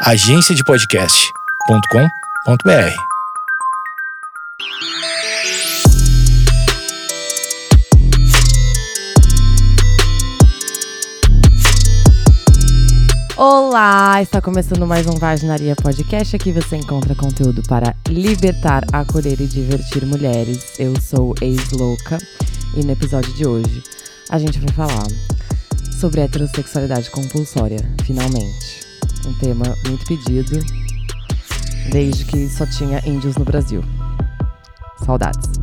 agenciadepodcast.com.br. Olá, está começando mais um Vaginaria Podcast. Aqui você encontra conteúdo para libertar, acolher e divertir mulheres. Eu sou ex-louca e no episódio de hoje a gente vai falar sobre heterossexualidade compulsória, finalmente. Um tema muito pedido desde que só tinha índios no Brasil. Saudades.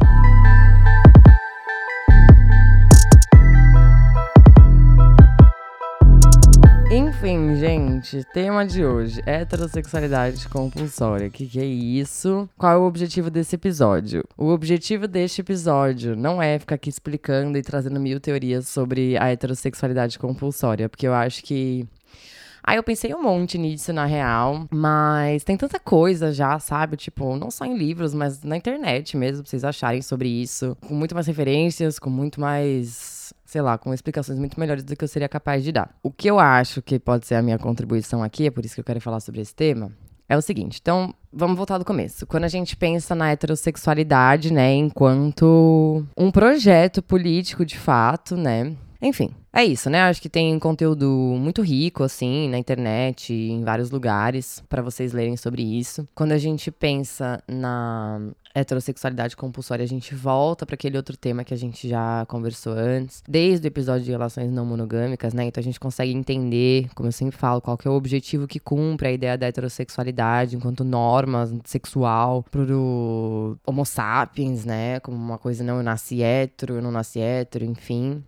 Enfim, gente, tema de hoje: heterossexualidade compulsória. O que, que é isso? Qual é o objetivo desse episódio? O objetivo deste episódio não é ficar aqui explicando e trazendo mil teorias sobre a heterossexualidade compulsória, porque eu acho que Aí eu pensei um monte nisso, na real. Mas tem tanta coisa já, sabe? Tipo, não só em livros, mas na internet mesmo, pra vocês acharem sobre isso. Com muito mais referências, com muito mais. Sei lá, com explicações muito melhores do que eu seria capaz de dar. O que eu acho que pode ser a minha contribuição aqui, é por isso que eu quero falar sobre esse tema, é o seguinte, então vamos voltar do começo. Quando a gente pensa na heterossexualidade, né, enquanto um projeto político de fato, né? Enfim, é isso, né? Acho que tem conteúdo muito rico, assim, na internet, em vários lugares, para vocês lerem sobre isso. Quando a gente pensa na heterossexualidade compulsória, a gente volta para aquele outro tema que a gente já conversou antes, desde o episódio de relações não monogâmicas, né? Então a gente consegue entender, como eu sempre falo, qual que é o objetivo que cumpre a ideia da heterossexualidade enquanto norma sexual pro homo sapiens, né? Como uma coisa não eu nasci hétero, eu não nasci hétero, enfim.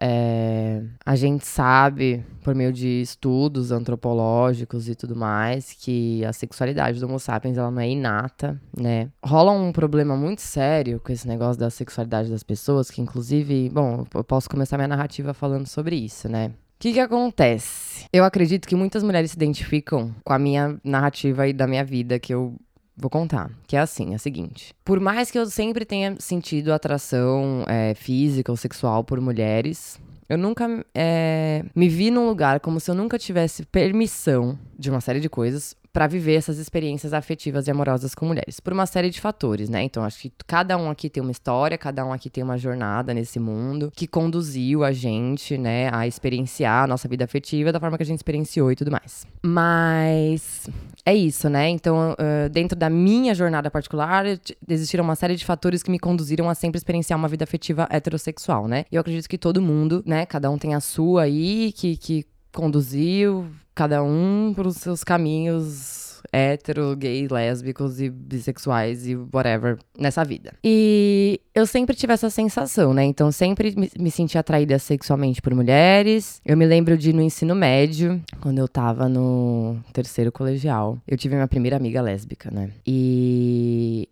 É, a gente sabe, por meio de estudos antropológicos e tudo mais, que a sexualidade do Homo sapiens ela não é inata, né? Rola um problema muito sério com esse negócio da sexualidade das pessoas, que inclusive, bom, eu posso começar minha narrativa falando sobre isso, né? O que, que acontece? Eu acredito que muitas mulheres se identificam com a minha narrativa e da minha vida que eu Vou contar. Que é assim, é o seguinte. Por mais que eu sempre tenha sentido atração é, física ou sexual por mulheres, eu nunca é, me vi num lugar como se eu nunca tivesse permissão de uma série de coisas para viver essas experiências afetivas e amorosas com mulheres, por uma série de fatores, né? Então, acho que cada um aqui tem uma história, cada um aqui tem uma jornada nesse mundo que conduziu a gente, né, a experienciar a nossa vida afetiva da forma que a gente experienciou e tudo mais. Mas é isso, né? Então, uh, dentro da minha jornada particular, existiram uma série de fatores que me conduziram a sempre experienciar uma vida afetiva heterossexual, né? Eu acredito que todo mundo, né, cada um tem a sua aí, que, que conduziu cada um para os seus caminhos hétero, gay, lésbicos e bissexuais e whatever nessa vida. E eu sempre tive essa sensação, né? Então sempre me, senti atraída sexualmente por mulheres. Eu me lembro de no ensino médio, quando eu tava no terceiro colegial, eu tive minha primeira amiga lésbica, né? E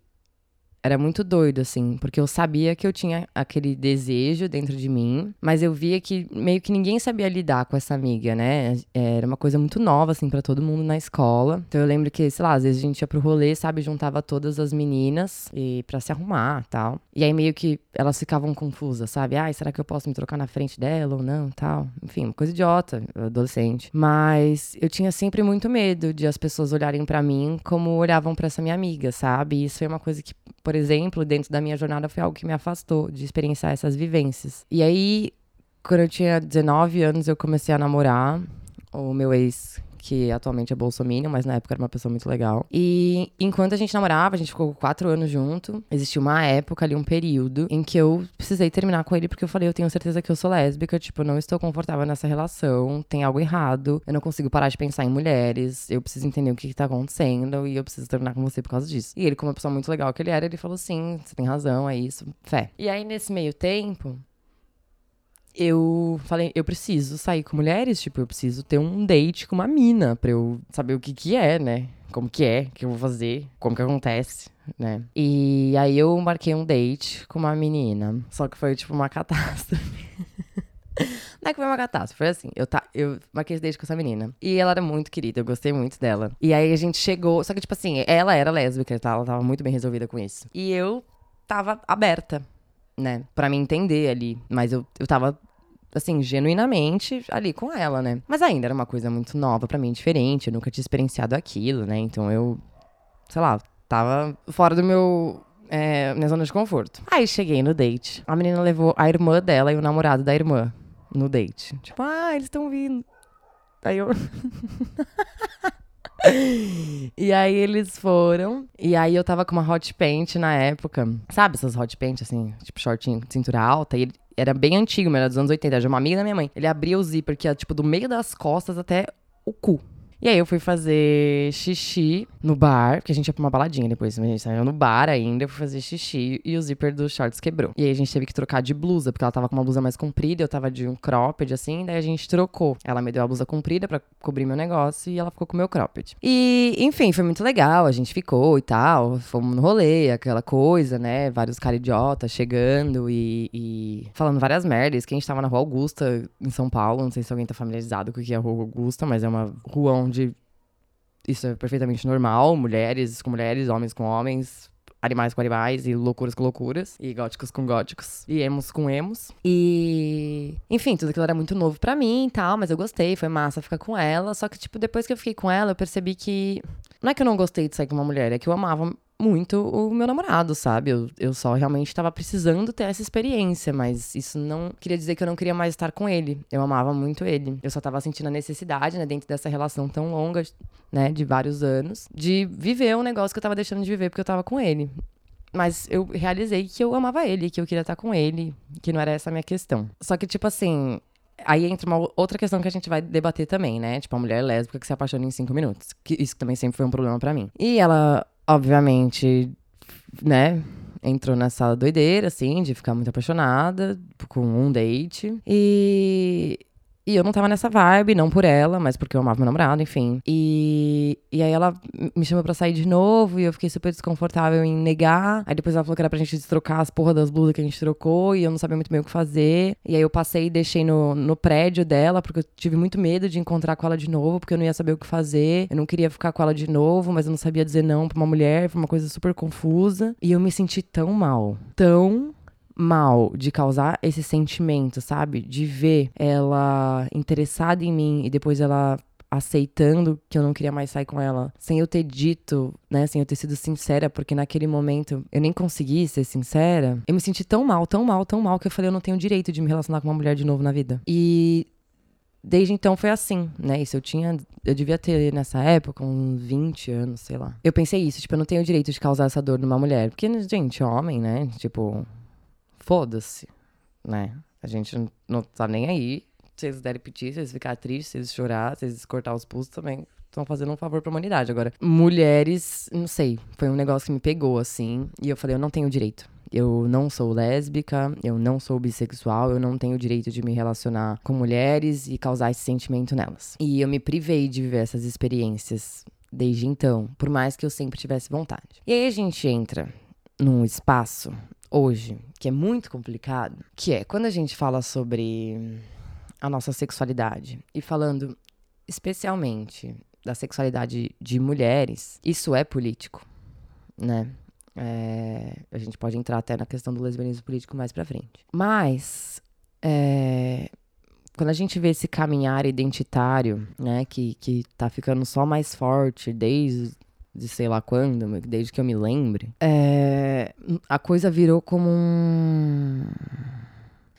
era muito doido, assim, porque eu sabia que eu tinha aquele desejo dentro de mim, mas eu via que meio que ninguém sabia lidar com essa amiga, né? Era uma coisa muito nova, assim, para todo mundo na escola. Então eu lembro que, sei lá, às vezes a gente ia pro rolê, sabe, juntava todas as meninas e para se arrumar tal. E aí meio que elas ficavam confusas, sabe? Ai, será que eu posso me trocar na frente dela ou não, tal. Enfim, uma coisa idiota, adolescente. Mas eu tinha sempre muito medo de as pessoas olharem para mim como olhavam para essa minha amiga, sabe? E isso foi uma coisa que por exemplo, dentro da minha jornada foi algo que me afastou de experienciar essas vivências. E aí, quando eu tinha 19 anos, eu comecei a namorar o meu ex que atualmente é bolsominion, mas na época era uma pessoa muito legal. E enquanto a gente namorava, a gente ficou quatro anos junto, existiu uma época ali, um período, em que eu precisei terminar com ele porque eu falei, eu tenho certeza que eu sou lésbica, tipo, não estou confortável nessa relação, tem algo errado, eu não consigo parar de pensar em mulheres, eu preciso entender o que, que tá acontecendo e eu preciso terminar com você por causa disso. E ele, como uma pessoa muito legal que ele era, ele falou, sim, você tem razão, é isso, fé. E aí, nesse meio tempo, eu falei, eu preciso sair com mulheres, tipo, eu preciso ter um date com uma mina pra eu saber o que que é, né? Como que é, o que eu vou fazer, como que acontece, né? E aí eu marquei um date com uma menina, só que foi tipo uma catástrofe. Não é que foi uma catástrofe, foi assim. Eu, tá, eu marquei esse date com essa menina. E ela era muito querida, eu gostei muito dela. E aí a gente chegou. Só que, tipo assim, ela era lésbica, tá? ela tava muito bem resolvida com isso. E eu tava aberta né? Pra me entender ali. Mas eu, eu tava assim, genuinamente ali com ela, né? Mas ainda era uma coisa muito nova para mim, diferente. Eu nunca tinha experienciado aquilo, né? Então eu, sei lá, tava fora do meu. É, minha zona de conforto. Aí cheguei no date. A menina levou a irmã dela e o namorado da irmã no date. Tipo, ah, eles estão vindo. Aí eu. e aí eles foram. E aí eu tava com uma hot paint na época. Sabe essas hot paint, assim, tipo shortinho, cintura alta? E ele era bem antigo, era dos anos 80. Era de uma amiga da minha mãe. Ele abria o zíper que ia, tipo, do meio das costas até o cu. E aí eu fui fazer xixi no bar, porque a gente ia pra uma baladinha depois, mas a gente saiu no bar ainda, fui fazer xixi e o zíper dos shorts quebrou. E aí a gente teve que trocar de blusa, porque ela tava com uma blusa mais comprida, eu tava de um cropped assim, daí a gente trocou. Ela me deu a blusa comprida para cobrir meu negócio e ela ficou com o meu cropped. E, enfim, foi muito legal, a gente ficou e tal, fomos no rolê, aquela coisa, né? Vários caras idiotas chegando e, e, falando várias merdas, que a gente tava na Rua Augusta, em São Paulo, não sei se alguém tá familiarizado com o que é a Rua Augusta, mas é uma rua onde isso é perfeitamente normal, mulheres com mulheres, homens com homens, animais com animais, e loucuras com loucuras, e góticos com góticos, e emos com emos. E. Enfim, tudo aquilo era muito novo para mim e tal, mas eu gostei, foi massa ficar com ela. Só que, tipo, depois que eu fiquei com ela, eu percebi que. Não é que eu não gostei de sair com uma mulher, é que eu amava muito o meu namorado, sabe? Eu, eu só realmente estava precisando ter essa experiência, mas isso não queria dizer que eu não queria mais estar com ele. Eu amava muito ele. Eu só estava sentindo a necessidade, né, dentro dessa relação tão longa, né, de vários anos, de viver um negócio que eu estava deixando de viver porque eu estava com ele. Mas eu realizei que eu amava ele, que eu queria estar com ele, que não era essa a minha questão. Só que, tipo assim, Aí entra uma outra questão que a gente vai debater também, né? Tipo, a mulher lésbica que se apaixona em cinco minutos. Que isso também sempre foi um problema para mim. E ela obviamente, né, entrou nessa doideira, assim, de ficar muito apaixonada com um date. E e eu não tava nessa vibe, não por ela, mas porque eu amava meu namorado, enfim. E, e aí ela me chamou pra sair de novo e eu fiquei super desconfortável em negar. Aí depois ela falou que era pra gente trocar as porra das blusas que a gente trocou e eu não sabia muito bem o que fazer. E aí eu passei e deixei no, no prédio dela, porque eu tive muito medo de encontrar com ela de novo, porque eu não ia saber o que fazer. Eu não queria ficar com ela de novo, mas eu não sabia dizer não pra uma mulher, foi uma coisa super confusa. E eu me senti tão mal, tão mal de causar esse sentimento, sabe? De ver ela interessada em mim e depois ela aceitando que eu não queria mais sair com ela, sem eu ter dito, né, sem eu ter sido sincera, porque naquele momento eu nem consegui ser sincera, eu me senti tão mal, tão mal, tão mal que eu falei, eu não tenho direito de me relacionar com uma mulher de novo na vida. E desde então foi assim, né? Isso eu tinha. Eu devia ter nessa época uns 20 anos, sei lá. Eu pensei isso, tipo, eu não tenho direito de causar essa dor numa mulher. Porque, gente, homem, né? Tipo, foda-se, né? A gente não tá nem aí. Se eles derem pedir, se eles ficarem tristes, se eles chorar, se eles cortar os pulsos também, estão fazendo um favor pra humanidade. Agora, mulheres, não sei, foi um negócio que me pegou, assim, e eu falei, eu não tenho direito. Eu não sou lésbica, eu não sou bissexual, eu não tenho direito de me relacionar com mulheres e causar esse sentimento nelas. E eu me privei de viver essas experiências desde então, por mais que eu sempre tivesse vontade. E aí a gente entra num espaço hoje, que é muito complicado, que é quando a gente fala sobre a nossa sexualidade e falando especialmente da sexualidade de mulheres, isso é político, né? É, a gente pode entrar até na questão do lesbianismo político mais pra frente. Mas, é, quando a gente vê esse caminhar identitário, né, que, que tá ficando só mais forte desde de sei lá quando, desde que eu me lembre, é, a coisa virou como um.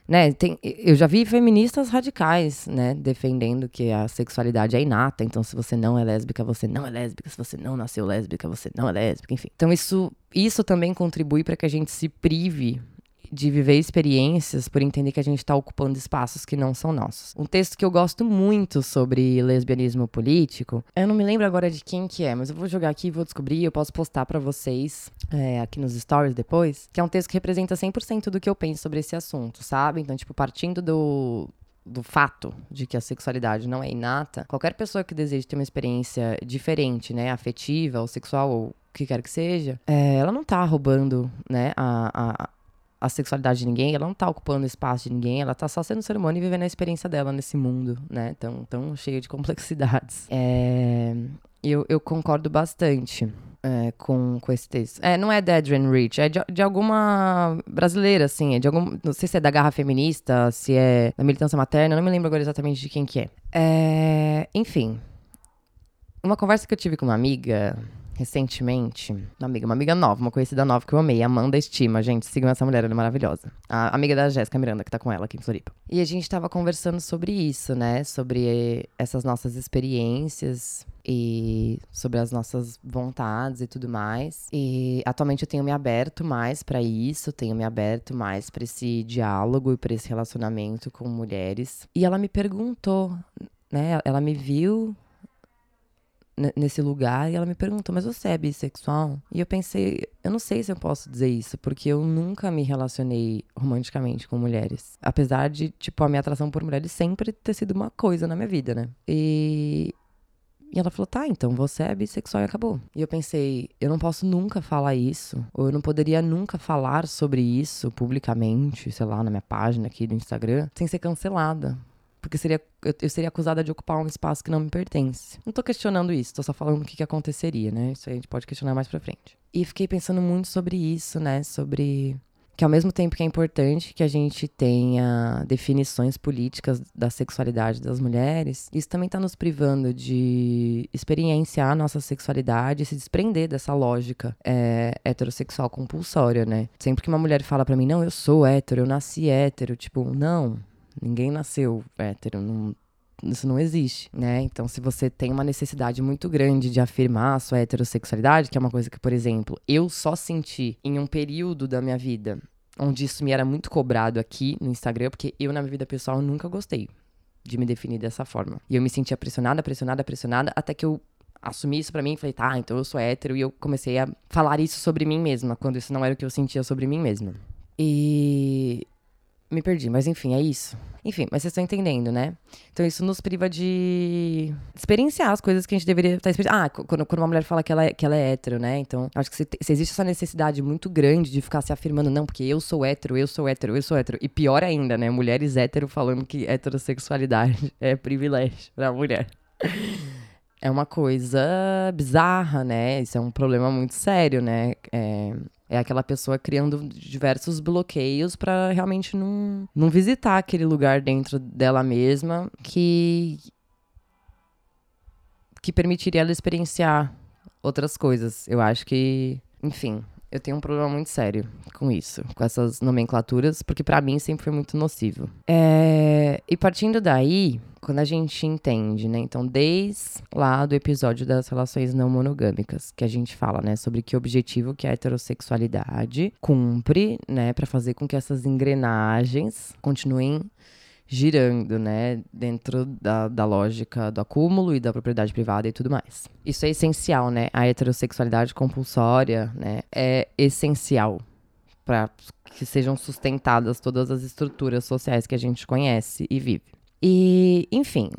Né, tem, eu já vi feministas radicais, né, defendendo que a sexualidade é inata, então se você não é lésbica, você não é lésbica, se você não nasceu lésbica, você não é lésbica, enfim. Então isso, isso também contribui para que a gente se prive de viver experiências por entender que a gente está ocupando espaços que não são nossos. Um texto que eu gosto muito sobre lesbianismo político, eu não me lembro agora de quem que é, mas eu vou jogar aqui e vou descobrir, eu posso postar para vocês é, aqui nos stories depois, que é um texto que representa 100% do que eu penso sobre esse assunto, sabe? Então, tipo, partindo do, do fato de que a sexualidade não é inata, qualquer pessoa que deseje ter uma experiência diferente, né, afetiva ou sexual ou o que quer que seja, é, ela não tá roubando, né, a, a, a sexualidade de ninguém, ela não tá ocupando espaço de ninguém, ela tá só sendo ser humano e vivendo a experiência dela nesse mundo, né? Tão, tão cheio de complexidades. É, eu, eu concordo bastante é, com, com esse texto. É, não é da Adrienne Rich, é de, de, alguma brasileira, assim. É de algum. Não sei se é da Garra Feminista, se é da militância materna, não me lembro agora exatamente de quem que é. é enfim. Uma conversa que eu tive com uma amiga recentemente, uma amiga, uma amiga nova, uma conhecida nova que eu amei, Amanda Estima, gente, sigam essa mulher, ela é maravilhosa. A amiga da Jéssica Miranda, que tá com ela aqui em Floripa. E a gente tava conversando sobre isso, né, sobre essas nossas experiências e sobre as nossas vontades e tudo mais. E atualmente eu tenho me aberto mais para isso, tenho me aberto mais para esse diálogo e para esse relacionamento com mulheres. E ela me perguntou, né, ela me viu nesse lugar e ela me perguntou, mas você é bissexual? E eu pensei, eu não sei se eu posso dizer isso, porque eu nunca me relacionei romanticamente com mulheres. Apesar de, tipo, a minha atração por mulheres sempre ter sido uma coisa na minha vida, né? E. E ela falou, tá, então você é bissexual e acabou. E eu pensei, eu não posso nunca falar isso, ou eu não poderia nunca falar sobre isso publicamente, sei lá, na minha página aqui do Instagram, sem ser cancelada porque seria, eu, eu, seria acusada de ocupar um espaço que não me pertence. Não tô questionando isso, tô só falando o que, que aconteceria, né? Isso aí a gente pode questionar mais pra frente. E fiquei pensando muito sobre isso, né? Sobre que ao mesmo tempo que é importante que a gente tenha definições políticas da sexualidade das mulheres, isso também está nos privando de experienciar a nossa sexualidade se desprender dessa lógica é, heterossexual compulsória, né? Sempre que uma mulher fala para mim, não, eu sou hétero, eu nasci hétero, tipo, não, Ninguém nasceu hétero, não, isso não existe, né? Então, se você tem uma necessidade muito grande de afirmar a sua heterossexualidade, que é uma coisa que, por exemplo, eu só senti em um período da minha vida onde isso me era muito cobrado aqui no Instagram, porque eu, na minha vida pessoal, nunca gostei de me definir dessa forma. E eu me sentia pressionada, pressionada, pressionada, até que eu assumi isso para mim e falei, tá, então eu sou hétero, e eu comecei a falar isso sobre mim mesma, quando isso não era o que eu sentia sobre mim mesma. E me perdi, mas enfim, é isso. Enfim, mas vocês estão entendendo, né? Então isso nos priva de experienciar as coisas que a gente deveria estar experienciando. Ah, quando, quando uma mulher fala que ela, é, que ela é hétero, né? Então, acho que se, se, existe essa necessidade muito grande de ficar se afirmando, não, porque eu sou hétero, eu sou hétero, eu sou hétero. E pior ainda, né? Mulheres hétero falando que heterossexualidade é privilégio pra mulher. É uma coisa bizarra, né? Isso é um problema muito sério, né? É, é aquela pessoa criando diversos bloqueios para realmente não, não visitar aquele lugar dentro dela mesma que que permitiria ela experienciar outras coisas. Eu acho que, enfim, eu tenho um problema muito sério com isso, com essas nomenclaturas, porque para mim sempre foi muito nocivo. É... E partindo daí, quando a gente entende, né? Então, desde lá do episódio das relações não monogâmicas, que a gente fala, né, sobre que objetivo que a heterossexualidade cumpre, né, para fazer com que essas engrenagens continuem girando, né, dentro da, da lógica do acúmulo e da propriedade privada e tudo mais. Isso é essencial, né? A heterossexualidade compulsória, né, é essencial para que sejam sustentadas todas as estruturas sociais que a gente conhece e vive. E, enfim,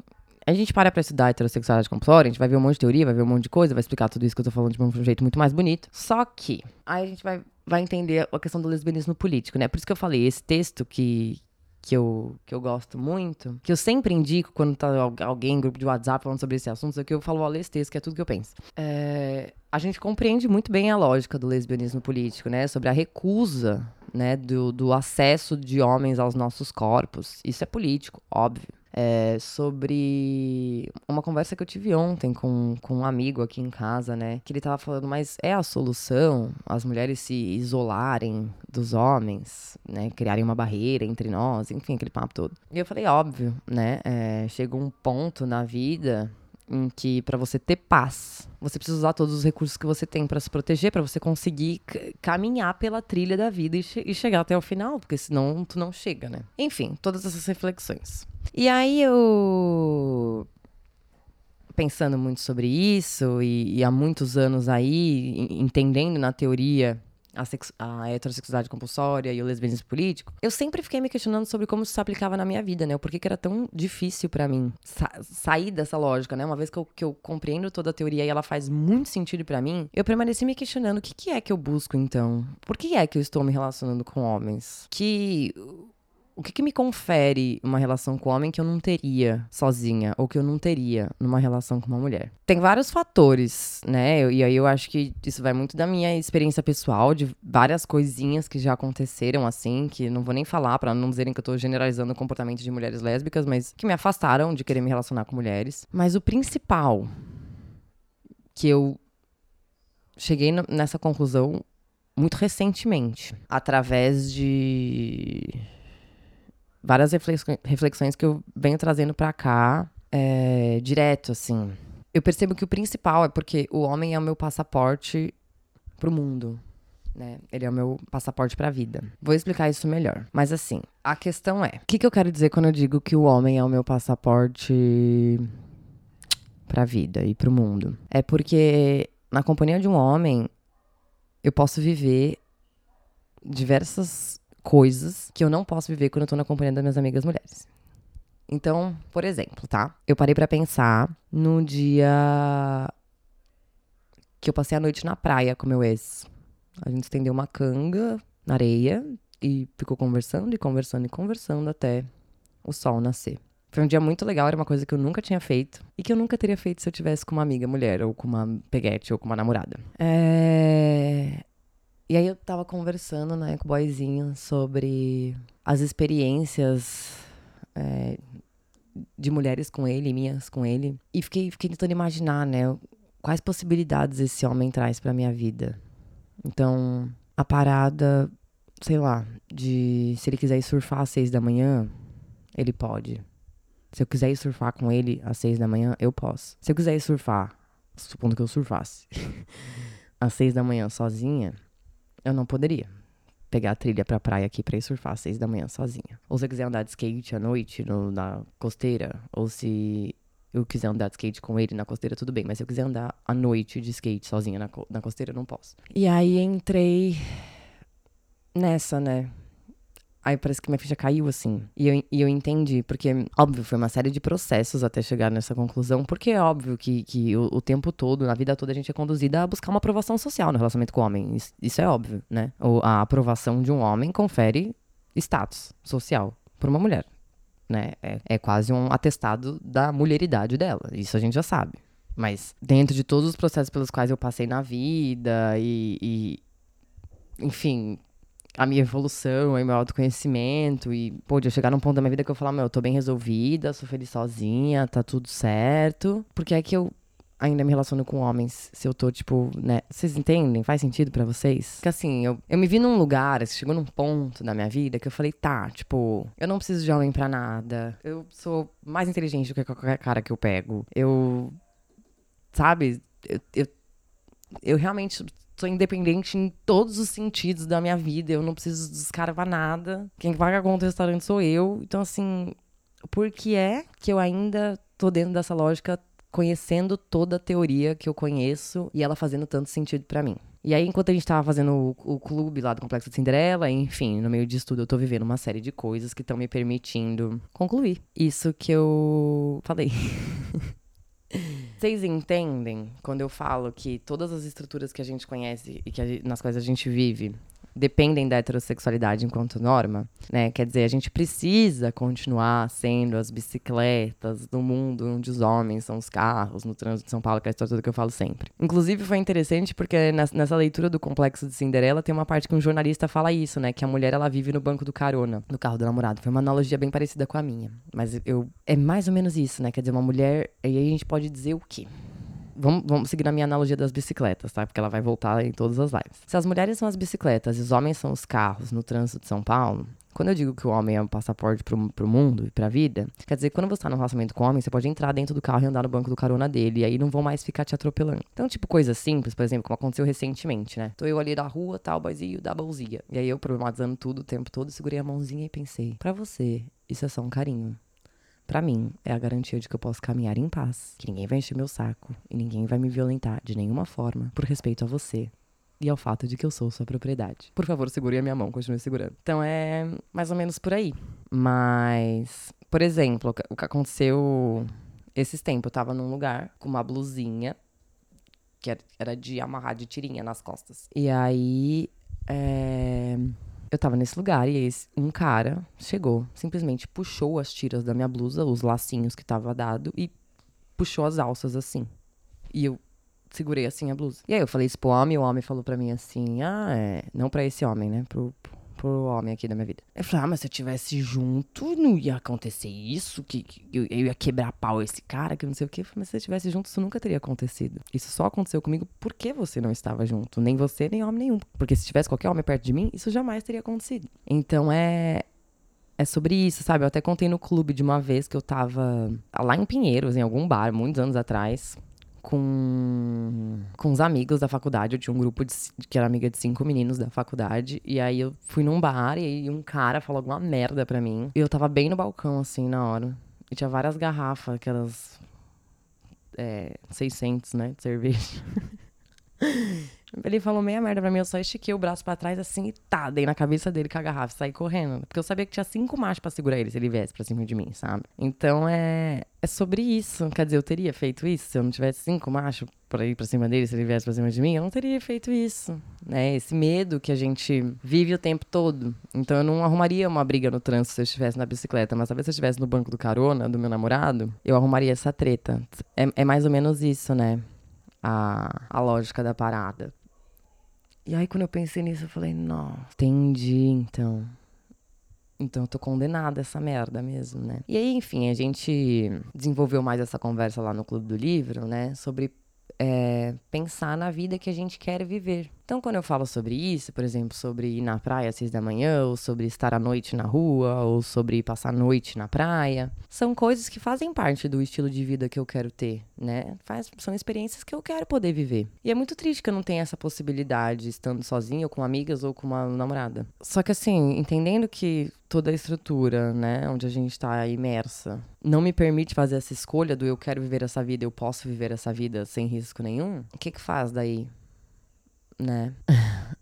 a gente para pra estudar heterossexualidade compulsória, a gente vai ver um monte de teoria, vai ver um monte de coisa, vai explicar tudo isso que eu tô falando de um jeito muito mais bonito. Só que, aí a gente vai, vai entender a questão do lesbianismo político, né? Por isso que eu falei, esse texto que, que eu, que eu gosto muito, que eu sempre indico quando tá alguém grupo de WhatsApp falando sobre esse assunto, que eu falo, ó, lê que é tudo que eu penso. É, a gente compreende muito bem a lógica do lesbianismo político, né? Sobre a recusa, né, do, do acesso de homens aos nossos corpos. Isso é político, óbvio é, sobre uma conversa que eu tive ontem com, com um amigo aqui em casa, né? Que ele tava falando, mas é a solução as mulheres se isolarem dos homens, né? Criarem uma barreira entre nós, enfim, aquele papo todo. E eu falei, óbvio, né? É, chega um ponto na vida em que para você ter paz, você precisa usar todos os recursos que você tem para se proteger, para você conseguir caminhar pela trilha da vida e, che e, chegar até o final, porque senão tu não chega, né? Enfim, todas essas reflexões. E aí eu pensando muito sobre isso e, e há muitos anos aí entendendo na teoria a, a heterossexualidade compulsória e o lesbianismo político, eu sempre fiquei me questionando sobre como isso se aplicava na minha vida, né? Por que, que era tão difícil para mim sa sair dessa lógica, né? Uma vez que eu, que eu compreendo toda a teoria e ela faz muito sentido para mim, eu permaneci me questionando o que, que é que eu busco então? Por que é que eu estou me relacionando com homens? Que o que, que me confere uma relação com homem que eu não teria sozinha ou que eu não teria numa relação com uma mulher? Tem vários fatores, né? E aí eu acho que isso vai muito da minha experiência pessoal, de várias coisinhas que já aconteceram assim, que não vou nem falar pra não dizerem que eu tô generalizando o comportamento de mulheres lésbicas, mas que me afastaram de querer me relacionar com mulheres. Mas o principal que eu cheguei nessa conclusão muito recentemente, através de várias reflexões, que eu venho trazendo pra cá, é, direto, assim. Eu percebo que o principal é porque o homem é o meu passaporte pro mundo. Né? Ele é o meu passaporte pra vida. Vou explicar isso melhor. Mas assim, a questão é: o que, que eu quero dizer quando eu digo que o homem é o meu passaporte pra vida e pro mundo? É porque na companhia de um homem eu posso viver diversas coisas que eu não posso viver quando eu tô na companhia das minhas amigas mulheres. Então, por exemplo, tá? Eu parei pra pensar no dia que eu passei a noite na praia com meu ex. A gente estendeu uma canga na areia e ficou conversando e conversando e conversando até o sol nascer. Foi um dia muito legal, era uma coisa que eu nunca tinha feito e que eu nunca teria feito se eu tivesse com uma amiga mulher ou com uma peguete ou com uma namorada. É... E aí eu tava conversando, né, com o boyzinho sobre as experiências é, de mulheres com ele, minhas com ele. E fiquei, fiquei tentando imaginar, né, quais possibilidades esse homem traz pra minha vida. Então, a parada, sei lá, de se ele quiser ir surfar às seis da manhã, ele pode. Se eu quiser ir surfar com ele às seis da manhã, eu posso. Se eu quiser ir surfar, supondo que eu surfasse, às seis da manhã sozinha, eu não poderia pegar a trilha pra praia aqui pra ir surfar às seis da manhã sozinha. Ou se eu quiser andar de skate à noite no- na costeira, ou se eu quiser andar de skate com ele na costeira, tudo bem. Mas se eu quiser andar à noite de skate sozinha na, na costeira, eu não posso. E aí entrei nessa, né? Aí parece que minha ficha caiu, assim. E eu, e eu entendi, porque, óbvio, foi uma série de processos até chegar nessa conclusão. Porque é óbvio que, que o, o tempo todo, na vida toda, a gente é conduzida a buscar uma aprovação social no relacionamento com o homem. Isso, isso é óbvio, né? A aprovação de um homem confere status social para uma mulher. Né? É, é quase um atestado da mulheridade dela. Isso a gente já sabe. Mas dentro de todos os processos pelos quais eu passei na vida e, e enfim, a minha evolução, e meu autoconhecimento e, pô, de eu chegar num ponto da minha vida que eu falar, meu, eu tô bem resolvida, sou feliz sozinha, tá tudo certo. Porque é que eu ainda me relaciono com homens, se eu tô, tipo, né, vocês entendem? Faz sentido pra vocês? Porque assim, eu, eu me vi num lugar, chegou num ponto da minha vida que eu falei, tá, tipo, eu não preciso de homem pra nada, eu sou mais inteligente do que qualquer cara que eu pego, eu, sabe, eu, eu, eu realmente sou independente em todos os sentidos da minha vida. Eu não preciso dos caras pra nada. Quem paga a conta do restaurante sou eu. Então, assim, por que é que eu ainda tô dentro dessa lógica, conhecendo toda a teoria que eu conheço e ela fazendo tanto sentido pra mim? E aí, enquanto a gente tava fazendo o, o clube lá do Complexo de Cinderela, enfim, no meio disso tudo, eu tô vivendo uma série de coisas que estão me permitindo concluir isso que eu falei. Vocês entendem quando eu falo que todas as estruturas que a gente conhece e que nas quais a gente vive dependem da heterossexualidade enquanto norma, né? Quer dizer, a gente precisa continuar sendo as bicicletas do mundo onde os homens são os carros no trânsito de São Paulo, que é a história toda que eu falo sempre. Inclusive foi interessante porque nes- nessa leitura do Complexo de Cinderela tem uma parte que um jornalista fala isso, né? Que a mulher ela vive no banco do carona, no carro do namorado. Foi uma analogia bem parecida com a minha, mas eu é mais ou menos isso, né? Quer dizer, uma mulher, e aí a gente pode dizer o quê? Vamos, vamos seguir na minha analogia das bicicletas, tá? Porque ela vai voltar em todas as lives. Se as mulheres são as bicicletas e os homens são os carros no trânsito de São Paulo, quando eu digo que o homem é um passaporte pro, pro mundo e pra vida, quer dizer que quando você tá num relacionamento com o homem, você pode entrar dentro do carro e andar no banco do carona dele, e aí não vão mais ficar te atropelando. Então, tipo, coisa simples, por exemplo, como aconteceu recentemente, né? Tô eu ali da rua, tal, boyzinho, da bolzinha. E aí eu problematizando tudo o tempo todo, segurei a mãozinha e pensei, pra você, isso é só um carinho. Pra mim, é a garantia de que eu posso caminhar em paz, que ninguém vai encher meu saco e ninguém vai me violentar de nenhuma forma por respeito a você e ao fato de que eu sou sua propriedade. Por favor, segure a minha mão, continue segurando. Então é mais ou menos por aí. Mas, por exemplo, o que- aconteceu esses tempos, eu tava num lugar com uma blusinha que era- era de amarrar de tirinha nas costas. E aí, é, Eu tava nesse lugar e esse, um cara chegou, simplesmente puxou as tiras da minha blusa, os lacinhos que tava dado, e puxou as alças assim. E eu segurei assim a blusa. E aí eu falei isso pro homem, e o homem falou pra mim assim: ah, é. Não pra esse homem, né? Pro homem aqui da minha vida. Eu falei, ah, mas se eu tivesse junto, não ia acontecer isso, que, que eu, eu, ia quebrar pau esse cara, que não sei o quê. Eu falei, mas se eu tivesse junto, isso nunca teria acontecido. Isso só aconteceu comigo porque você não estava junto. Nem você, nem homem nenhum. Porque se tivesse qualquer homem perto de mim, isso jamais teria acontecido. Então é. É sobre isso, sabe? Eu até contei no clube de uma vez que eu tava lá em Pinheiros, em algum bar, muitos anos atrás com, com os amigos da faculdade. Eu tinha um grupo de, que era amiga de cinco meninos da faculdade. E aí eu fui num bar e um cara falou alguma merda pra mim. E eu tava bem no balcão, assim, na hora. E tinha várias garrafas, aquelas. É, 600, né? De cerveja. Ele falou meia merda pra mim, eu só estiquei o braço pra trás assim e tá, dei na cabeça dele com a garrafa saí correndo. Porque eu sabia que tinha cinco machos pra segurar ele se ele viesse pra cima de mim, sabe? Então é, é sobre isso. Quer dizer, eu teria feito isso se eu não tivesse cinco machos pra ir pra cima dele se ele viesse pra cima de mim? Eu não teria feito isso, né? Esse medo que a gente vive o tempo todo. Então eu não arrumaria uma briga no trânsito se eu estivesse na bicicleta, mas talvez se eu estivesse no banco do carona do meu namorado, eu arrumaria essa treta. É, é mais ou menos isso, né? A, a lógica da parada. E aí, quando eu pensei nisso, eu falei, não, entendi, então. Então eu tô condenada a essa merda mesmo, né? E aí, enfim, a gente desenvolveu mais essa conversa lá no Clube do Livro, né? Sobre é, pensar na vida que a gente quer viver. Então, quando eu falo sobre isso, por exemplo, sobre ir na praia às seis da manhã, ou sobre estar à noite na rua, ou sobre passar a noite na praia, são coisas que fazem parte do estilo de vida que eu quero ter, né? Faz, são experiências que eu quero poder viver. E é muito triste que eu não tenha essa possibilidade estando sozinha, ou com amigas, ou com uma namorada. Só que assim, entendendo que toda a estrutura, né, onde a gente está imersa, não me permite fazer essa escolha do eu quero viver essa vida, eu posso viver essa vida sem risco nenhum, o que que faz daí? Né?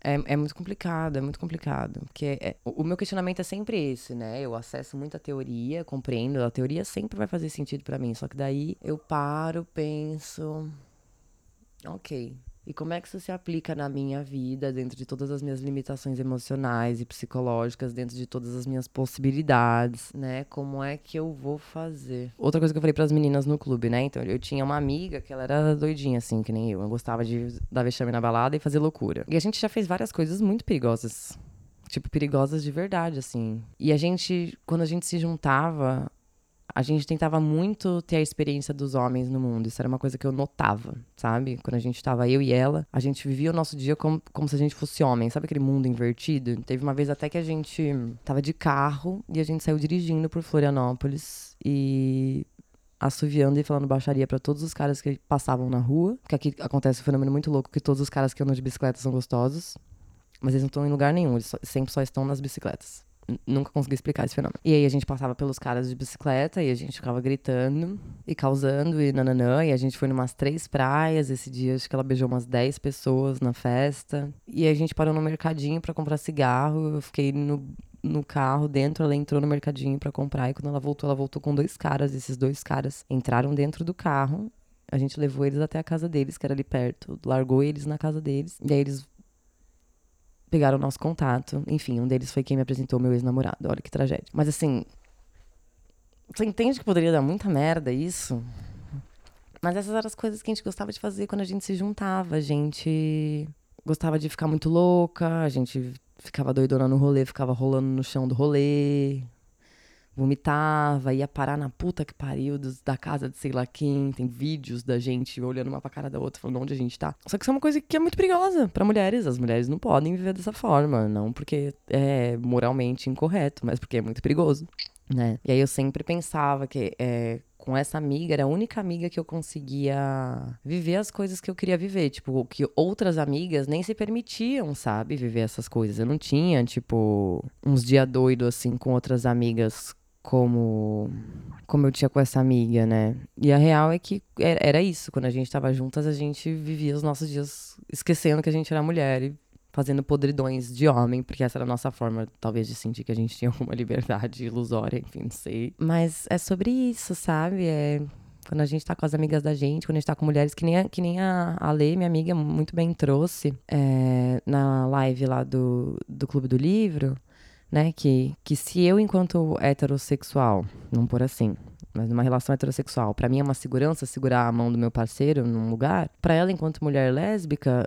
É, é muito complicado, é muito complicado. Porque é, o, o meu questionamento é sempre esse, né? Eu acesso muita teoria, compreendo, a teoria sempre vai fazer sentido para mim. Só que daí eu paro, penso. Ok, e como é que isso se aplica na minha vida, dentro de todas as minhas limitações emocionais e psicológicas, dentro de todas as minhas possibilidades, né? Como é que eu vou fazer? Outra coisa que eu falei para as meninas no clube, né? Então, eu tinha uma amiga que ela era doidinha, assim, que nem eu. Eu gostava de dar vexame na balada e fazer loucura. E a gente já fez várias coisas muito perigosas. Tipo, perigosas de verdade, assim. E a gente, quando a gente se juntava, a gente tentava muito ter a experiência dos homens no mundo. Isso era uma coisa que eu notava, sabe? Quando a gente tava eu e ela, a gente vivia o nosso dia como, como se a gente fosse homem. Sabe aquele mundo invertido? Teve uma vez até que a gente tava de carro e a gente saiu dirigindo por Florianópolis e assoviando e falando baixaria para todos os caras que passavam na rua. Que aqui acontece um fenômeno muito louco que todos os caras que andam de bicicleta são gostosos. Mas eles não estão em lugar nenhum, eles só, sempre só estão nas bicicletas nunca consegui explicar esse fenômeno. E aí a gente passava pelos caras de bicicleta e a gente ficava gritando e causando e nananã. E a gente foi numas três praias esse dia, acho que ela beijou umas dez pessoas na festa. E a gente parou no mercadinho para comprar cigarro. Eu fiquei no, no carro dentro, ela entrou no mercadinho para comprar. E quando ela voltou, ela voltou com dois caras. Esses dois caras entraram dentro do carro. A gente levou eles até a casa deles, que era ali perto. Largou eles na casa deles. E aí eles pegaram o nosso contato. Enfim, um deles foi quem me apresentou meu ex-namorado. Olha que tragédia. Mas assim. Você entende que poderia dar muita merda isso? Mas essas eram as coisas que a gente gostava de fazer quando a gente se juntava. A gente gostava de ficar muito louca, a gente ficava doidona no rolê, ficava rolando no chão do rolê, vomitava, ia parar na puta que pariu dos, da casa de sei lá quem. Tem vídeos da gente olhando uma pra cara da outra, falando onde a gente tá. Só que isso é uma coisa que é muito perigosa para mulheres. As mulheres não podem viver dessa forma. Não porque é moralmente incorreto, mas porque é muito perigoso. Né? E aí eu sempre pensava que é, com essa amiga, era a única amiga que eu conseguia viver as coisas que eu queria viver. Tipo, que outras amigas nem se permitiam, sabe, viver essas coisas. Eu não tinha, tipo, uns dia doido assim com outras amigas como como eu tinha com essa amiga, né? E a real é que era isso, quando a gente tava juntas, a gente vivia os nossos dias esquecendo que a gente era mulher e fazendo podridões de homem, porque essa era a nossa forma, talvez, de sentir que a gente tinha alguma liberdade ilusória, enfim, não sei. Mas é sobre isso, sabe? É Quando a gente tá com as amigas da gente, quando a gente tá com mulheres, que nem a, que nem a, a Lê, minha amiga, muito bem trouxe é, na live lá do, do Clube do Livro, né? Que, que se eu, enquanto heterossexual, vamos por assim, mas numa relação heterossexual, para mim é uma segurança segurar a mão do meu parceiro num lugar, para ela, enquanto mulher lésbica,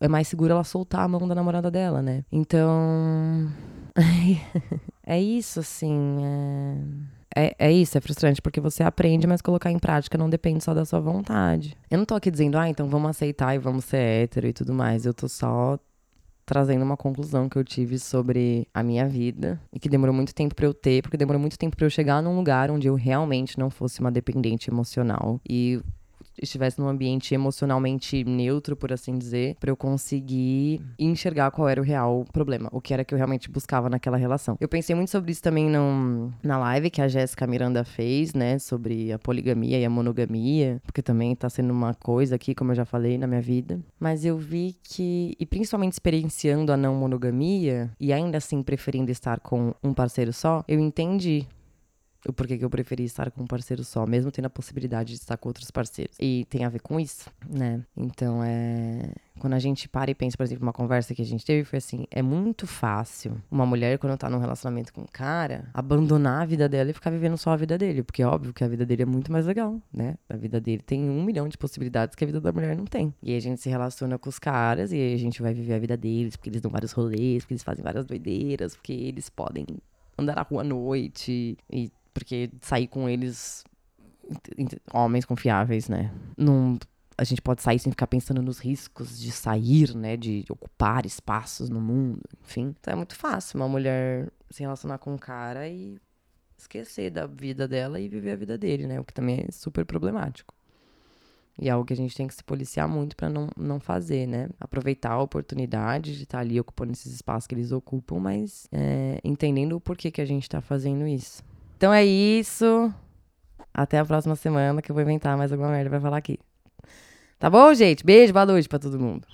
é mais seguro ela soltar a mão da namorada dela, né? Então. é isso, assim. É... É, é, isso, é frustrante, porque você aprende, mas colocar em prática não depende só da sua vontade. Eu não tô aqui dizendo, ah, então vamos aceitar e vamos ser hétero e tudo mais. Eu tô só trazendo uma conclusão que eu tive sobre a minha vida e que demorou muito tempo para eu ter, porque demorou muito tempo para eu chegar num lugar onde eu realmente não fosse uma dependente emocional. E estivesse num ambiente emocionalmente neutro, por assim dizer, para eu conseguir enxergar qual era o real problema, o que era que eu realmente buscava naquela relação. Eu pensei muito sobre isso também no, na live que a Jéssica Miranda fez, né, sobre a poligamia e a monogamia, porque também tá sendo uma coisa aqui, como eu já falei, na minha vida. Mas eu vi que, e principalmente experienciando a não monogamia, e ainda assim preferindo estar com um parceiro só, eu entendi o porquê que eu preferi estar com um parceiro só, mesmo tendo a possibilidade de estar com outros parceiros. E tem a ver com isso, né? Então é. Quando a gente para e pensa, por exemplo, uma conversa que a gente teve, foi assim: é muito fácil uma mulher, quando tá num relacionamento com um cara, abandonar a vida dela e ficar vivendo só a vida dele. Porque é óbvio que a vida dele é muito mais legal, né? A vida dele tem um milhão de possibilidades que a vida da mulher não tem. E a gente se relaciona com os caras e a gente vai viver a vida deles, porque eles dão vários rolês, porque eles fazem várias doideiras, porque eles podem andar na rua à noite e porque sair com eles, homens confiáveis, né? Não, a gente pode sair sem ficar pensando nos riscos de sair, né? De ocupar espaços no mundo, enfim. Então é muito fácil uma mulher se relacionar com um cara e esquecer da vida dela e viver a vida dele, né? O que também é super problemático. E é algo que a gente tem que se policiar muito para não, não fazer, né? Aproveitar a oportunidade de estar tá ali ocupando esses espaços que eles ocupam, mas é, entendendo o porquê que a gente está fazendo isso. Então é isso. Até a próxima semana que eu vou inventar mais alguma merda pra falar aqui. Tá bom, gente? Beijo, boa noite pra todo mundo.